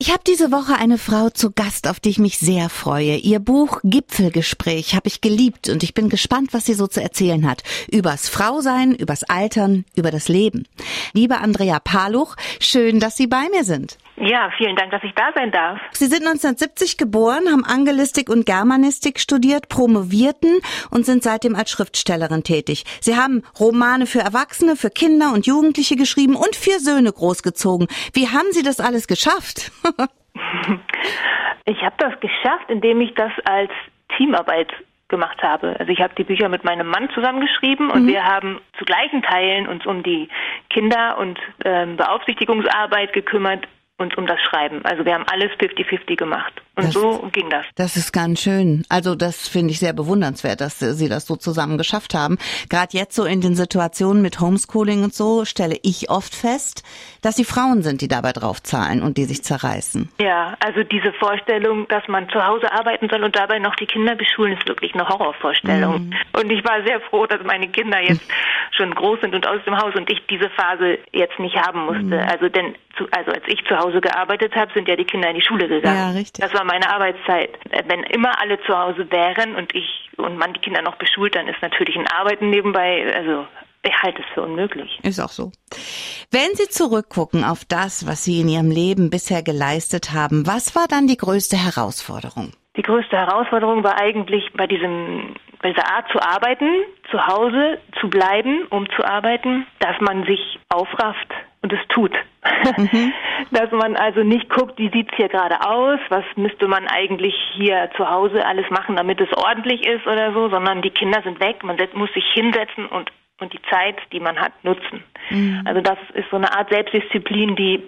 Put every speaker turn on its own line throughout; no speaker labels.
Ich habe diese Woche eine Frau zu Gast, auf die ich mich sehr freue. Ihr Buch Gipfelgespräch habe ich geliebt und ich bin gespannt, was sie so zu erzählen hat. Übers Frausein, übers Altern, über das Leben. Liebe Andrea Paluch, schön, dass Sie bei mir sind.
Ja, vielen Dank, dass ich da sein darf.
Sie sind 1970 geboren, haben Angelistik und Germanistik studiert, promovierten und sind seitdem als Schriftstellerin tätig. Sie haben Romane für Erwachsene, für Kinder und Jugendliche geschrieben und vier Söhne großgezogen. Wie haben Sie das alles geschafft?
ich habe das geschafft, indem ich das als Teamarbeit gemacht habe. Also ich habe die Bücher mit meinem Mann zusammengeschrieben und mhm. wir haben zu gleichen Teilen uns um die Kinder- und ähm, Beaufsichtigungsarbeit gekümmert uns um das Schreiben. Also wir haben alles 50-50 gemacht. Und das, so ging das.
Das ist ganz schön. Also das finde ich sehr bewundernswert, dass Sie das so zusammen geschafft haben. Gerade jetzt so in den Situationen mit Homeschooling und so stelle ich oft fest, dass die Frauen sind, die dabei drauf zahlen und die sich zerreißen.
Ja, also diese Vorstellung, dass man zu Hause arbeiten soll und dabei noch die Kinder beschulen, ist wirklich eine Horrorvorstellung. Mhm. Und ich war sehr froh, dass meine Kinder jetzt schon groß sind und aus dem Haus und ich diese Phase jetzt nicht haben musste. Mhm. Also denn zu, also als ich zu Hause gearbeitet habe, sind ja die Kinder in die Schule gegangen. Ja, richtig. Das war meine Arbeitszeit. Wenn immer alle zu Hause wären und ich und man die Kinder noch beschult, dann ist natürlich ein Arbeiten nebenbei, also ich halte es für unmöglich.
Ist auch so. Wenn Sie zurückgucken auf das, was Sie in Ihrem Leben bisher geleistet haben, was war dann die größte Herausforderung?
Die größte Herausforderung war eigentlich bei diesem bei dieser Art zu arbeiten, zu Hause zu bleiben, um zu arbeiten, dass man sich aufrafft und es tut. Mhm. Dass man also nicht guckt, wie sieht's hier gerade aus, was müsste man eigentlich hier zu Hause alles machen, damit es ordentlich ist oder so, sondern die Kinder sind weg, man muss sich hinsetzen und und die Zeit, die man hat, nutzen. Mhm. Also das ist so eine Art Selbstdisziplin, die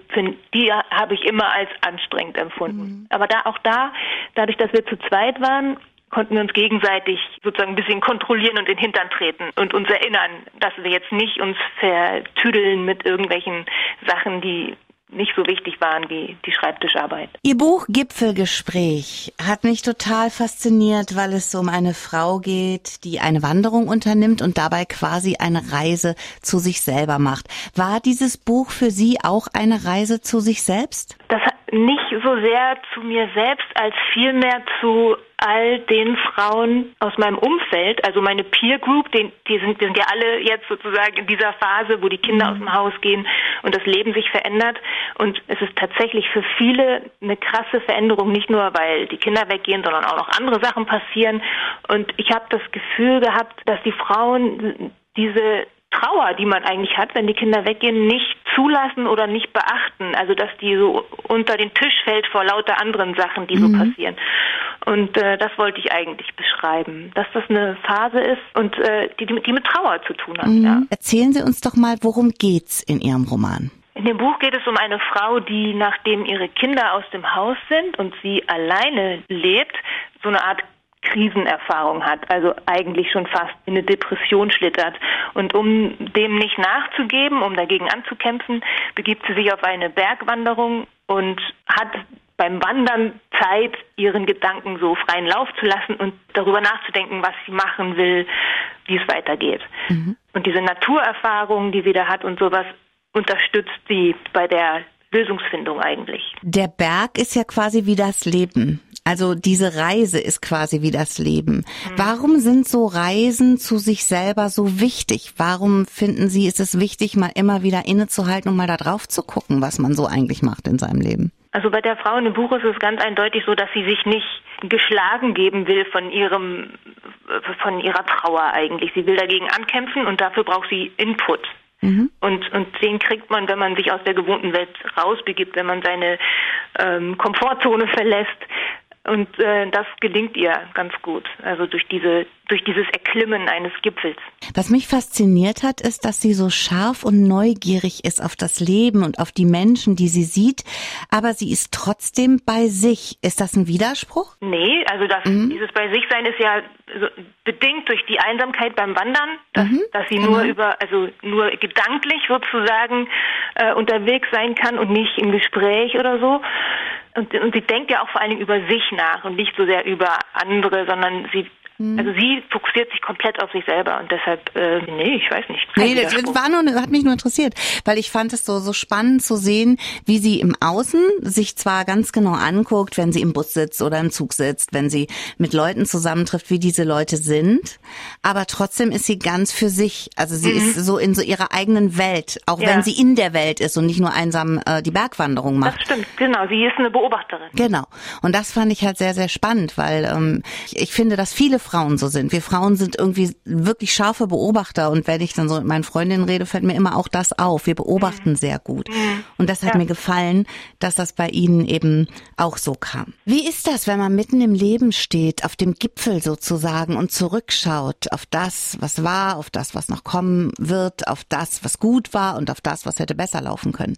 die habe ich immer als anstrengend empfunden. Mhm. Aber da auch da, dadurch, dass wir zu zweit waren, konnten wir uns gegenseitig sozusagen ein bisschen kontrollieren und in den Hintern treten und uns erinnern, dass wir jetzt nicht uns vertüdeln mit irgendwelchen Sachen, die nicht so wichtig waren wie die Schreibtischarbeit.
Ihr Buch Gipfelgespräch hat mich total fasziniert, weil es um eine Frau geht, die eine Wanderung unternimmt und dabei quasi eine Reise zu sich selber macht. War dieses Buch für Sie auch eine Reise zu sich selbst?
Das nicht so sehr zu mir selbst als vielmehr zu all den Frauen aus meinem Umfeld, also meine Peer Group, die, die, sind, die sind ja alle jetzt sozusagen in dieser Phase, wo die Kinder mhm. aus dem Haus gehen und das Leben sich verändert. Und es ist tatsächlich für viele eine krasse Veränderung, nicht nur weil die Kinder weggehen, sondern auch noch andere Sachen passieren. Und ich habe das Gefühl gehabt, dass die Frauen diese Trauer, die man eigentlich hat, wenn die Kinder weggehen, nicht zulassen oder nicht beachten. Also dass die so unter den Tisch fällt vor lauter anderen Sachen, die mhm. so passieren. Und äh, das wollte ich eigentlich beschreiben, dass das eine Phase ist und äh, die, die mit Trauer zu tun hat. Mhm. Ja.
Erzählen Sie uns doch mal, worum geht's in Ihrem Roman?
In dem Buch geht es um eine Frau, die nachdem ihre Kinder aus dem Haus sind und sie alleine lebt, so eine Art Krisenerfahrung hat, also eigentlich schon fast in eine Depression schlittert. Und um dem nicht nachzugeben, um dagegen anzukämpfen, begibt sie sich auf eine Bergwanderung und hat beim Wandern Zeit, ihren Gedanken so freien Lauf zu lassen und darüber nachzudenken, was sie machen will, wie es weitergeht. Mhm. Und diese Naturerfahrungen, die sie da hat und sowas, unterstützt sie bei der Lösungsfindung eigentlich.
Der Berg ist ja quasi wie das Leben. Also diese Reise ist quasi wie das Leben. Mhm. Warum sind so Reisen zu sich selber so wichtig? Warum finden Sie, ist es wichtig, mal immer wieder innezuhalten und mal da drauf zu gucken, was man so eigentlich macht in seinem Leben?
Also bei der Frau in dem Buch ist es ganz eindeutig so, dass sie sich nicht geschlagen geben will von ihrem, von ihrer Trauer eigentlich. Sie will dagegen ankämpfen und dafür braucht sie Input. Mhm. Und, und den kriegt man, wenn man sich aus der gewohnten Welt rausbegibt, wenn man seine ähm, Komfortzone verlässt, und äh, das gelingt ihr ganz gut, also durch diese durch dieses Erklimmen eines Gipfels.
Was mich fasziniert hat, ist, dass sie so scharf und neugierig ist auf das Leben und auf die Menschen, die sie sieht, aber sie ist trotzdem bei sich. Ist das ein Widerspruch?
Nee, also das, mhm. dieses bei sich sein ist ja so bedingt durch die Einsamkeit beim Wandern, dass, mhm. dass sie nur mhm. über, also nur gedanklich sozusagen äh, unterwegs sein kann und nicht im Gespräch oder so. Und, und sie denkt ja auch vor allen Dingen über sich nach und nicht so sehr über andere, sondern sie Mhm. Also sie fokussiert sich komplett auf sich selber und deshalb, äh, nee, ich weiß nicht.
Nee, das war nur, hat mich nur interessiert, weil ich fand es so, so spannend zu sehen, wie sie im Außen sich zwar ganz genau anguckt, wenn sie im Bus sitzt oder im Zug sitzt, wenn sie mit Leuten zusammentrifft, wie diese Leute sind, aber trotzdem ist sie ganz für sich. Also sie mhm. ist so in so ihrer eigenen Welt, auch ja. wenn sie in der Welt ist und nicht nur einsam äh, die Bergwanderung macht.
Das stimmt, genau. Sie ist eine Beobachterin.
Genau. Und das fand ich halt sehr, sehr spannend, weil ähm, ich, ich finde, dass viele Frauen so sind. Wir Frauen sind irgendwie wirklich scharfe Beobachter und wenn ich dann so mit meinen Freundinnen rede, fällt mir immer auch das auf. Wir beobachten mhm. sehr gut. Mhm. Und das hat ja. mir gefallen, dass das bei Ihnen eben auch so kam. Wie ist das, wenn man mitten im Leben steht, auf dem Gipfel sozusagen und zurückschaut auf das, was war, auf das, was noch kommen wird, auf das, was gut war und auf das, was hätte besser laufen können?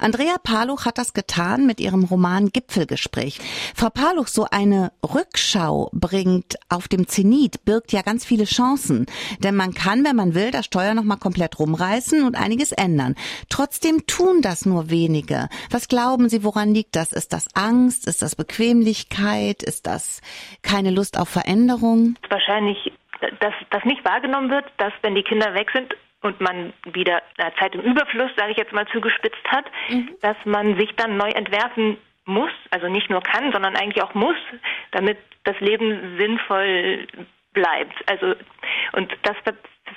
Andrea Paluch hat das getan mit ihrem Roman Gipfelgespräch. Frau Paluch, so eine Rückschau bringt auf dem Zenit, birgt ja ganz viele Chancen. Denn man kann, wenn man will, das Steuer nochmal komplett rumreißen und einiges ändern. Trotzdem tun das nur wenige. Was glauben Sie, woran liegt das? Ist das Angst? Ist das Bequemlichkeit? Ist das keine Lust auf Veränderung?
Wahrscheinlich, dass das nicht wahrgenommen wird, dass wenn die Kinder weg sind, und man wieder Zeit im Überfluss, sage ich jetzt mal, zugespitzt hat, mhm. dass man sich dann neu entwerfen muss, also nicht nur kann, sondern eigentlich auch muss, damit das Leben sinnvoll bleibt. Also und das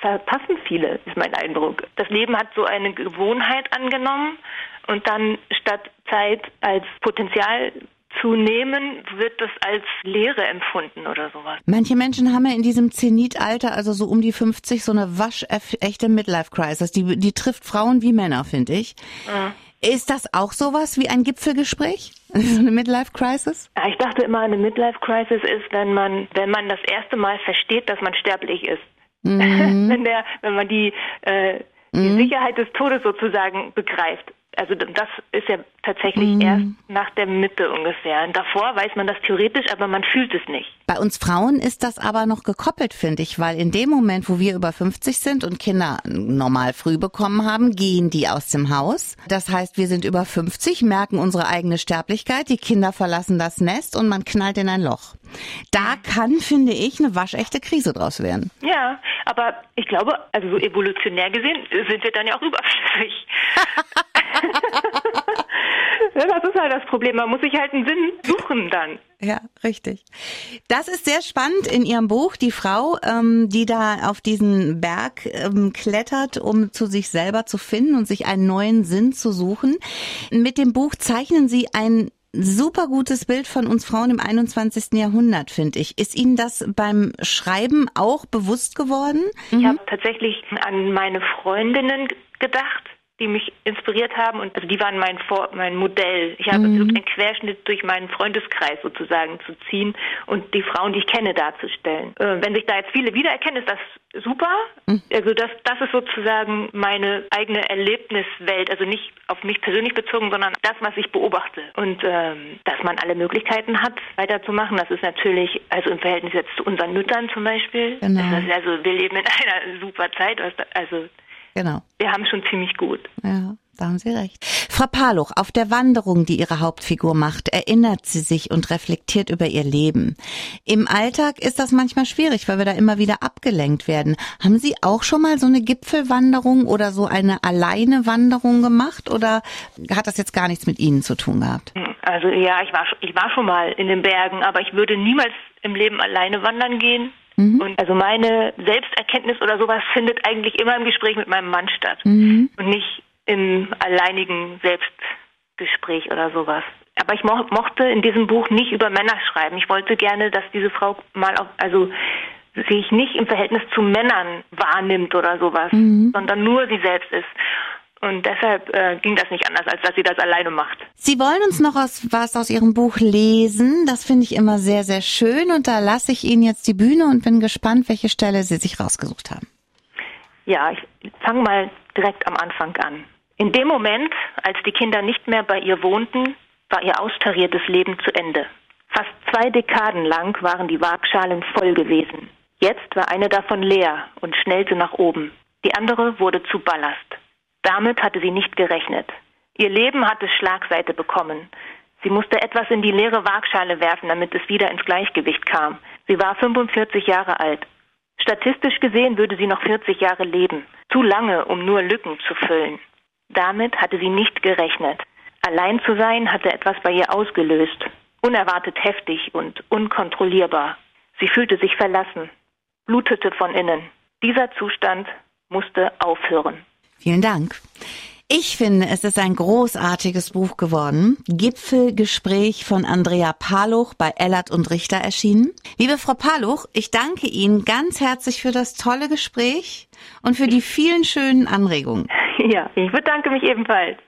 verpassen viele, ist mein Eindruck. Das Leben hat so eine Gewohnheit angenommen und dann statt Zeit als Potenzial zu nehmen, wird das als Leere empfunden oder sowas.
Manche Menschen haben ja in diesem Zenitalter, also so um die 50, so eine waschechte Midlife-Crisis. Die, die trifft Frauen wie Männer, finde ich. Mhm. Ist das auch sowas wie ein Gipfelgespräch? So eine Midlife Crisis?
Ja, ich dachte immer, eine Midlife Crisis ist, wenn man, wenn man das erste Mal versteht, dass man sterblich ist. Mhm. wenn der, wenn man die, äh, die mhm. Sicherheit des Todes sozusagen begreift. Also das ist ja tatsächlich mhm. erst nach der Mitte ungefähr. Und davor weiß man das theoretisch, aber man fühlt es nicht.
Bei uns Frauen ist das aber noch gekoppelt, finde ich, weil in dem Moment, wo wir über 50 sind und Kinder normal früh bekommen haben, gehen die aus dem Haus. Das heißt, wir sind über 50, merken unsere eigene Sterblichkeit, die Kinder verlassen das Nest und man knallt in ein Loch. Da kann, finde ich, eine waschechte Krise draus werden.
Ja, aber ich glaube, also so evolutionär gesehen sind wir dann ja auch überflüssig. das ist halt das Problem. Man muss sich halt einen Sinn suchen dann.
Ja, richtig. Das ist sehr spannend in Ihrem Buch. Die Frau, ähm, die da auf diesen Berg ähm, klettert, um zu sich selber zu finden und sich einen neuen Sinn zu suchen. Mit dem Buch zeichnen Sie ein super gutes Bild von uns Frauen im 21. Jahrhundert, finde ich. Ist Ihnen das beim Schreiben auch bewusst geworden?
Ich habe tatsächlich an meine Freundinnen gedacht die mich inspiriert haben und also die waren mein Vor mein Modell. Ich habe mhm. versucht, einen Querschnitt durch meinen Freundeskreis sozusagen zu ziehen und die Frauen, die ich kenne, darzustellen. Äh, wenn sich da jetzt viele wiedererkennen, ist das super. Mhm. Also das, das ist sozusagen meine eigene Erlebniswelt, also nicht auf mich persönlich bezogen, sondern das, was ich beobachte. Und ähm, dass man alle Möglichkeiten hat, weiterzumachen, das ist natürlich, also im Verhältnis jetzt zu unseren Müttern zum Beispiel, genau. also wir leben in einer super Zeit, also
Genau.
Wir haben schon ziemlich gut.
Ja. Da haben Sie recht. Frau Paluch, auf der Wanderung, die Ihre Hauptfigur macht, erinnert sie sich und reflektiert über ihr Leben. Im Alltag ist das manchmal schwierig, weil wir da immer wieder abgelenkt werden. Haben Sie auch schon mal so eine Gipfelwanderung oder so eine alleine Wanderung gemacht oder hat das jetzt gar nichts mit Ihnen zu tun gehabt?
Also ja, ich war, ich war schon mal in den Bergen, aber ich würde niemals im Leben alleine wandern gehen. Mhm. Und also meine Selbsterkenntnis oder sowas findet eigentlich immer im Gespräch mit meinem Mann statt mhm. und nicht im alleinigen Selbstgespräch oder sowas. Aber ich mo mochte in diesem Buch nicht über Männer schreiben. Ich wollte gerne, dass diese Frau mal auf, also sich nicht im Verhältnis zu Männern wahrnimmt oder sowas, mhm. sondern nur sie selbst ist. Und deshalb äh, ging das nicht anders, als dass sie das alleine macht.
Sie wollen uns noch aus, was aus Ihrem Buch lesen. Das finde ich immer sehr, sehr schön. Und da lasse ich Ihnen jetzt die Bühne und bin gespannt, welche Stelle Sie sich rausgesucht haben.
Ja, ich fange mal direkt am Anfang an. In dem Moment, als die Kinder nicht mehr bei ihr wohnten, war ihr austariertes Leben zu Ende. Fast zwei Dekaden lang waren die Waagschalen voll gewesen. Jetzt war eine davon leer und schnellte nach oben. Die andere wurde zu Ballast. Damit hatte sie nicht gerechnet. Ihr Leben hatte Schlagseite bekommen. Sie musste etwas in die leere Waagschale werfen, damit es wieder ins Gleichgewicht kam. Sie war 45 Jahre alt. Statistisch gesehen würde sie noch 40 Jahre leben. Zu lange, um nur Lücken zu füllen. Damit hatte sie nicht gerechnet. Allein zu sein hatte etwas bei ihr ausgelöst. Unerwartet heftig und unkontrollierbar. Sie fühlte sich verlassen, blutete von innen. Dieser Zustand musste aufhören.
Vielen Dank. Ich finde, es ist ein großartiges Buch geworden. Gipfelgespräch von Andrea Paluch bei Ellert und Richter erschienen. Liebe Frau Paluch, ich danke Ihnen ganz herzlich für das tolle Gespräch und für die vielen schönen Anregungen.
Ja, ich bedanke mich ebenfalls.